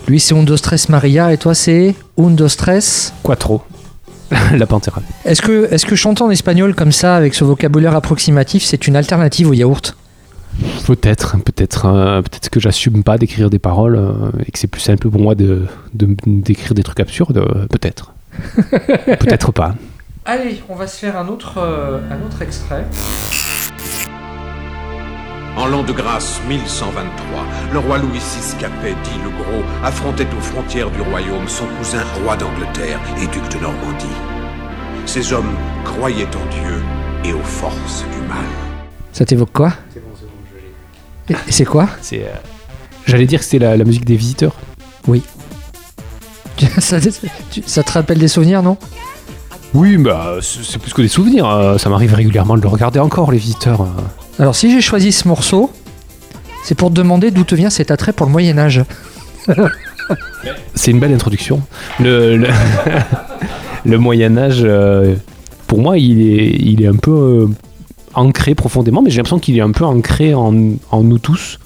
Lui, c'est Undo Stress Maria, et toi, c'est Undo Stress. Quattro. la Pantera. Est-ce que, est que chanter en espagnol comme ça, avec ce vocabulaire approximatif, c'est une alternative au yaourt? Peut-être, peut-être, euh, peut-être que j'assume pas d'écrire des paroles euh, et que c'est plus simple pour moi de de- d'écrire des trucs absurdes. euh, peut-être. peut-être pas. Allez, on va se faire un autre, euh, un autre extrait. En l'an de grâce 1123, le roi Louis VI Capet, dit le Gros, affrontait aux frontières du royaume son cousin roi d'Angleterre et duc de Normandie. Ces hommes croyaient en Dieu et aux forces du mal. Ça t'évoque quoi? C'est quoi C'est. euh, J'allais dire que c'était la, la musique des visiteurs. ça, tu- ça te rappelle des souvenirs, non? Oui, bah c'est c'est plus que des souvenirs. euh, ça m'arrive régulièrement de le regarder encore, les visiteurs. euh. Alors, si j'ai choisi ce morceau, c'est pour te demander d'où te vient cet attrait pour le Moyen-Âge. C'est une belle introduction. Le, le, le Moyen Âge, euh, pour moi, il est, il est un peu euh, ancré profondément, mais j'ai l'impression qu'il est un peu ancré en, en nous tous.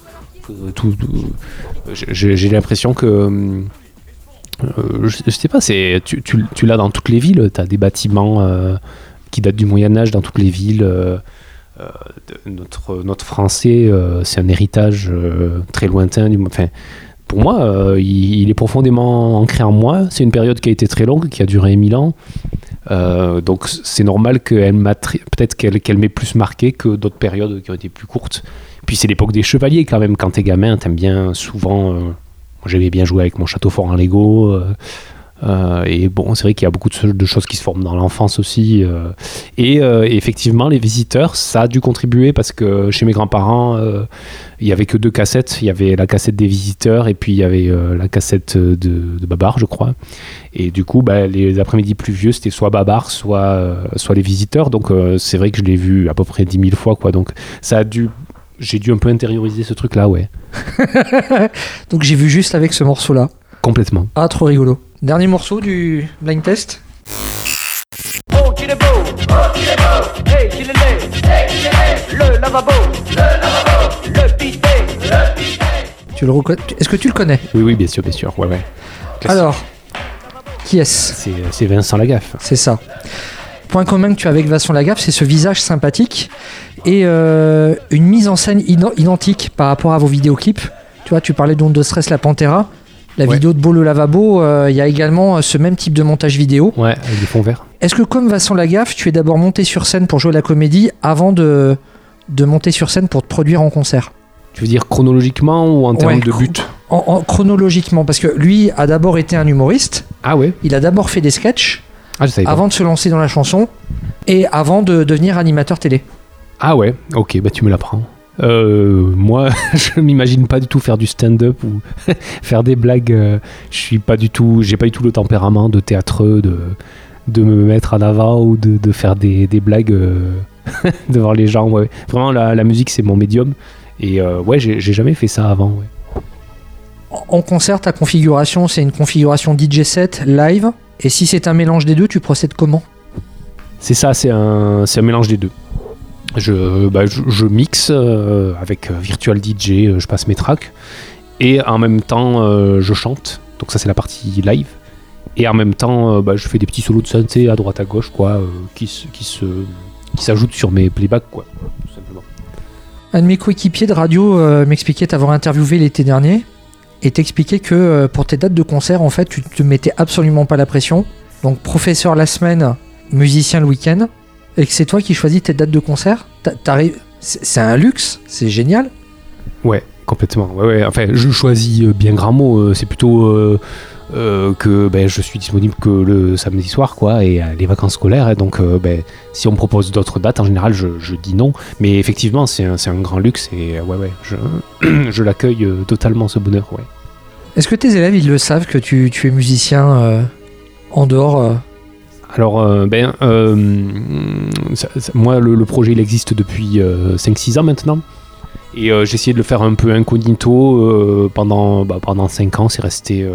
Euh, tout- j'ai l'impression que... euh, je, je sais pas, c'est tu, tu, tu l'as dans toutes les villes. Tu as des bâtiments euh, qui datent du Moyen Âge dans toutes les villes. euh, euh, notre, notre français, euh, c'est un héritage euh, très lointain. Enfin, pour moi, euh, il, il est profondément ancré en moi. C'est une période qui a été très longue, qui a duré mille ans. Euh, donc c'est normal qu'elle peut-être qu'elle m'ait plus marqué que d'autres périodes qui ont été plus courtes. Puis c'est l'époque des chevaliers quand même. Quand t'es gamin, t'aimes bien souvent. euh, j'aimais bien jouer avec mon château fort en Lego. euh, euh, et bon, c'est vrai qu'il y a beaucoup de, choses qui se forment dans l'enfance aussi. euh. et euh, effectivement, les visiteurs, ça a dû contribuer parce que chez mes grands-parents, il y avait que deux cassettes. Il y avait la cassette des visiteurs et puis il y avait la cassette de, Babar, je crois. Et du coup, bah, les après-midi pluvieux, c'était soit Babar, soit, soit les visiteurs. Donc c'est vrai que je l'ai vu à peu près 10 000 fois. Quoi. Donc ça a dû. J'ai dû un peu intérioriser ce truc-là, ouais. Donc, j'ai vu juste avec ce morceau-là. Complètement. Ah, trop rigolo. Dernier morceau du blind test Oh, qu'il est beau Oh, qu'il est beau Hey, qu'il est laid Hey, qu'il est laid Le lavabo Le lavabo Le bidet Le bidet Tu le reconnais Est-ce que tu le connais? Oui, oui, bien sûr, bien sûr. Ouais, ouais. Alors, qui est-ce? C'est c'est Vincent Lagaffe. C'est ça. Point commun que tu as avec Vincent Lagaffe, c'est ce visage sympathique et euh, une mise en scène identique par rapport à vos vidéoclips. Tu vois, tu parlais d'Onde de Stress, la Pantera. La Ouais. vidéo de Beau le lavabo, euh, il y a également euh, ce même type de montage vidéo. Ouais, avec des fonds verts. Est-ce que comme Vincent Lagaffe, tu es d'abord monté sur scène pour jouer la comédie avant de, de monter sur scène pour te produire en concert? Tu veux dire chronologiquement ou en termes Ouais, de but? en, en- Chronologiquement, parce que lui a d'abord été un humoriste, Ah ouais il a d'abord fait des sketchs Ah, je savais pas. avant de se lancer dans la chanson et avant de devenir animateur télé. Ah ouais, ok, bah tu me l'apprends. Euh, moi, je m'imagine pas du tout faire du stand-up ou faire des blagues. euh, je suis pas du tout, j'ai pas du tout le tempérament de théâtreux, de, de me mettre en avant ou de, de faire des, des blagues euh, devant les gens. Ouais. Vraiment, la, la musique, c'est mon médium. Et euh, ouais, j'ai jamais fait ça avant. ouais. En- concert, ta configuration, c'est une configuration DJ set live. Et si c'est un mélange des deux, tu procèdes comment? C'est ça, c'est un, c'est un mélange des deux. Je, bah, mixe euh, avec euh, Virtual DJ, euh, je passe mes tracks, et en même temps je chante. Donc ça c'est la partie live. Et en même temps, bah, je fais des petits solos de synthé à droite à gauche, quoi, qui se, qui se, qui s'ajoutent sur mes playbacks, quoi, tout simplement. Un de mes coéquipiers de radio m'expliquait t'avoir interviewé l'été dernier et t'expliquait que pour tes dates de concert, en fait, tu te mettais absolument pas la pression. Donc, professeur la semaine, musicien le week-end, et que c'est toi qui choisis tes dates de concert. C'est un luxe, c'est génial. Ouais, complètement. Ouais, ouais. Enfin, je choisis euh, bien grand mot. euh, C'est plutôt euh, euh, que ben, je suis disponible que le samedi soir, quoi, et les vacances scolaires. Et donc, euh, ben, si on me propose d'autres dates, en général, je, je dis non. Mais effectivement, c'est un, grand luxe et ouais, ouais, je, je l'accueille totalement ce bonheur. Ouais. Est-ce que tes élèves, ils le savent que tu, tu es musicien en dehors Alors, euh, ben, euh, ça- ça- moi, le, le projet, il existe depuis 5-6 ans maintenant. Et euh, j'ai essayé de le faire un peu incognito euh, pendant, bah, pendant 5 ans. C'est resté, euh,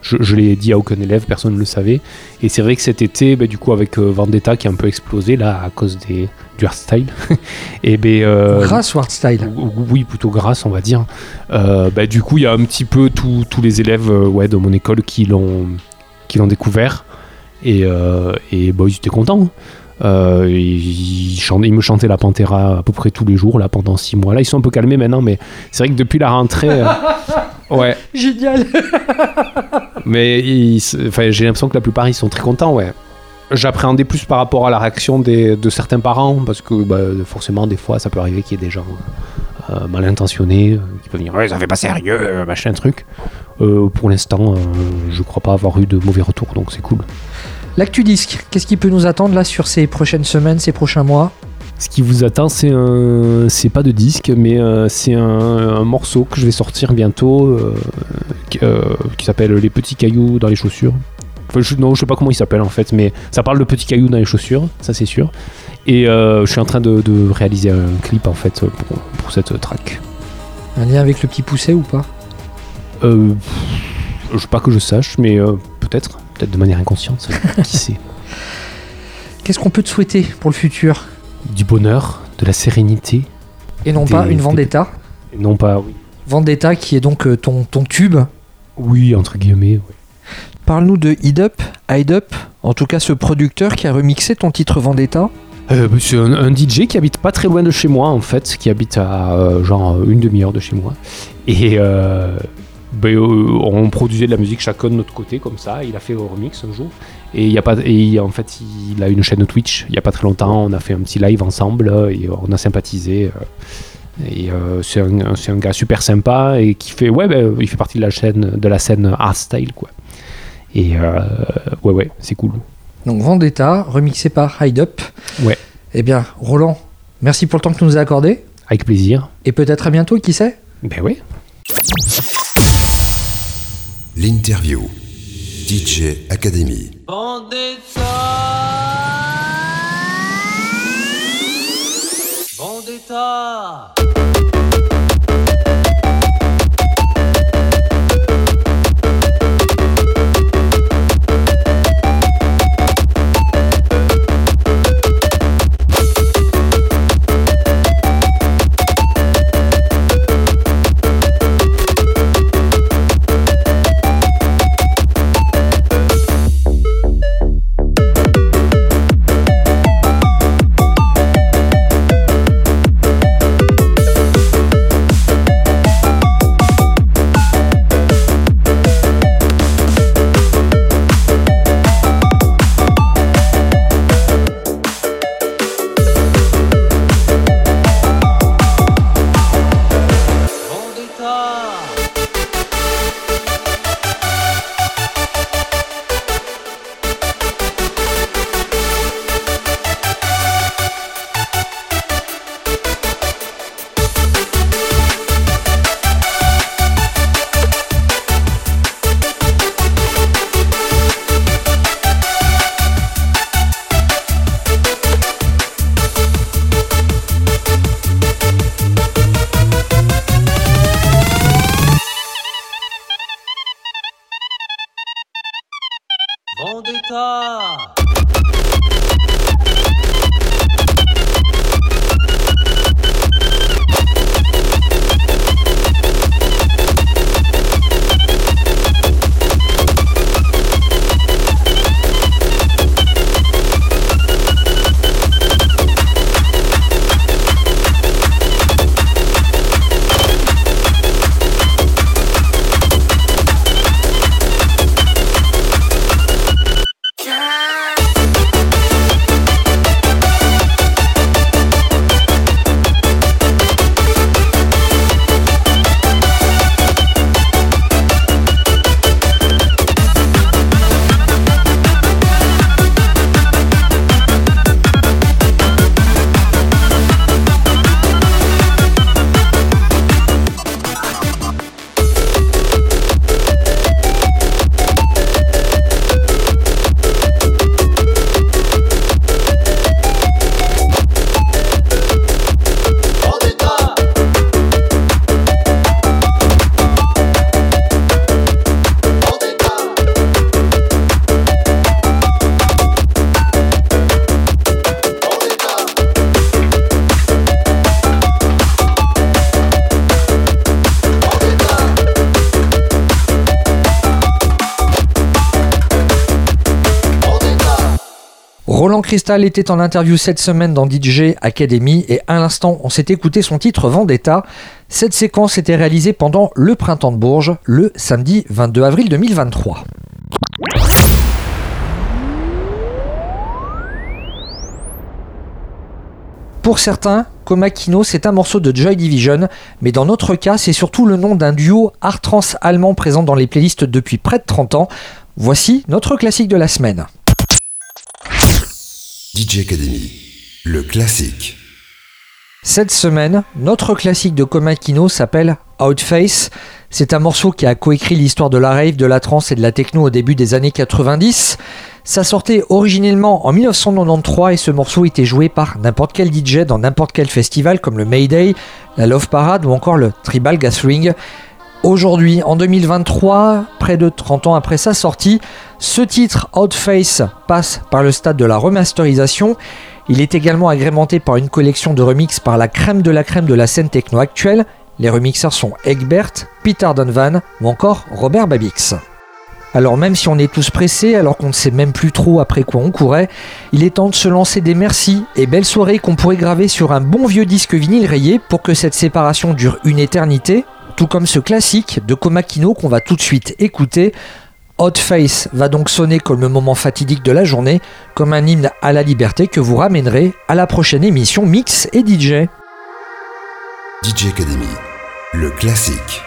Je, je l'ai dit à aucun élève, personne ne le savait. Et c'est vrai que cet été, bah, du coup, avec euh, Vendetta qui a un peu explosé là à cause des, du hardstyle, et ben euh, Grâce au hardstyle. oui, plutôt grâce, on va dire. Euh, bah, du coup, il y a un petit peu tous les élèves euh, ouais, de mon école qui l'ont qui l'ont découvert. Et, euh, et bah, ils étaient contents. Euh, ils, chantaient- ils me chantaient la Pantera à peu près tous les jours là pendant six mois. Là, ils sont un peu calmés maintenant, mais c'est vrai que depuis la rentrée, euh, ouais. Génial. Mais ils j'ai l'impression que la plupart ils sont très contents, ouais. J'appréhendais plus par rapport à la réaction des, de certains parents, parce que bah, forcément, des fois, ça peut arriver qu'il y ait des gens euh, mal intentionnés qui peuvent dire Ouais, ça fait pas sérieux, machin truc. Pour l'instant, je crois pas avoir eu de mauvais retours, donc c'est cool. L'actu disque, qu'est-ce qui peut nous attendre là sur ces prochaines semaines, ces prochains mois? Ce qui vous attend, c'est un, c'est pas de disque, mais euh, c'est un, un morceau que je vais sortir bientôt, euh, qui, euh, qui s'appelle Les petits cailloux dans les chaussures. Enfin, je, non, je sais pas comment il s'appelle en fait, mais ça parle de petits cailloux dans les chaussures, ça c'est sûr. Et je suis en train de, de réaliser un clip en fait pour, pour cette track. Un lien avec le petit poussé ou pas? Euh, je sais pas que je sache, mais peut-être, peut-être de manière inconsciente, qui sait. Qu'est-ce qu'on peut te souhaiter pour le futur? Du bonheur, de la sérénité, Et non Des- pas une vendetta? et non pas, oui, Vendetta qui est donc euh, ton, ton tube? oui entre guillemets. ouais. Parle-nous de Hid Up, Hide Up, en tout cas ce producteur qui a remixé ton titre Vendetta. Euh, bah, c'est un, un DJ qui habite pas très loin de chez moi en fait, qui habite à euh, genre une demi-heure de chez moi. Et euh, bah, euh, on produisait de la musique chacun de notre côté comme ça. Il a fait un remix un jour. Et, il y a pas, et en fait, il a une chaîne Twitch. Il y a pas très longtemps, on a fait un petit live ensemble et on a sympathisé. euh, et euh, c'est un, c'est un gars super sympa et qui fait ouais, bah, il fait partie de la chaîne de la scène hardstyle quoi. Et euh, ouais ouais, c'est cool. Donc Vendetta, remixé par Hide Up. Ouais. Eh bien, Roland, merci pour le temps que tu nous as accordé. Avec plaisir. Et peut-être à bientôt, qui sait? Ben ouais. L'interview. DJ Academy. Vendetta Roland Cristal était en interview cette semaine dans DJ Academy et à l'instant on s'est écouté son titre Vendetta. Cette séquence était réalisée pendant le printemps de Bourges, le samedi 22 avril 2023. Pour certains, Komakino c'est un morceau de Joy Division, mais dans notre cas c'est surtout le nom d'un duo art trans allemand présent dans les playlists depuis près de 30 ans. Voici notre classique de la semaine. DJ Academy, le classique. Cette semaine, notre classique de Komakino s'appelle Outface. C'est un morceau qui a coécrit l'histoire de la rave, de la trance et de la techno au début des années 90. Ça sortait originellement en 1993 et ce morceau était joué par n'importe quel DJ dans n'importe quel festival comme le Mayday, la Love Parade ou encore le Tribal Gathering. Aujourd'hui, en 2023, près de 30 ans après sa sortie, ce titre Outface passe par le stade de la remasterisation. Il est également agrémenté par une collection de remixes par la crème de la crème de la scène techno actuelle. Les remixeurs sont Egbert, Peter Donovan ou encore Robert Babix. Alors même si on est tous pressés, alors qu'on ne sait même plus trop après quoi on courait, il est temps de se lancer des merci et belles soirées qu'on pourrait graver sur un bon vieux disque vinyle rayé pour que cette séparation dure une éternité, tout comme ce classique de Komakino qu'on va tout de suite écouter. Hot Face va donc sonner comme le moment fatidique de la journée, comme un hymne à la liberté que vous ramènerez à la prochaine émission Mix et DJ. DJ Academy, le classique.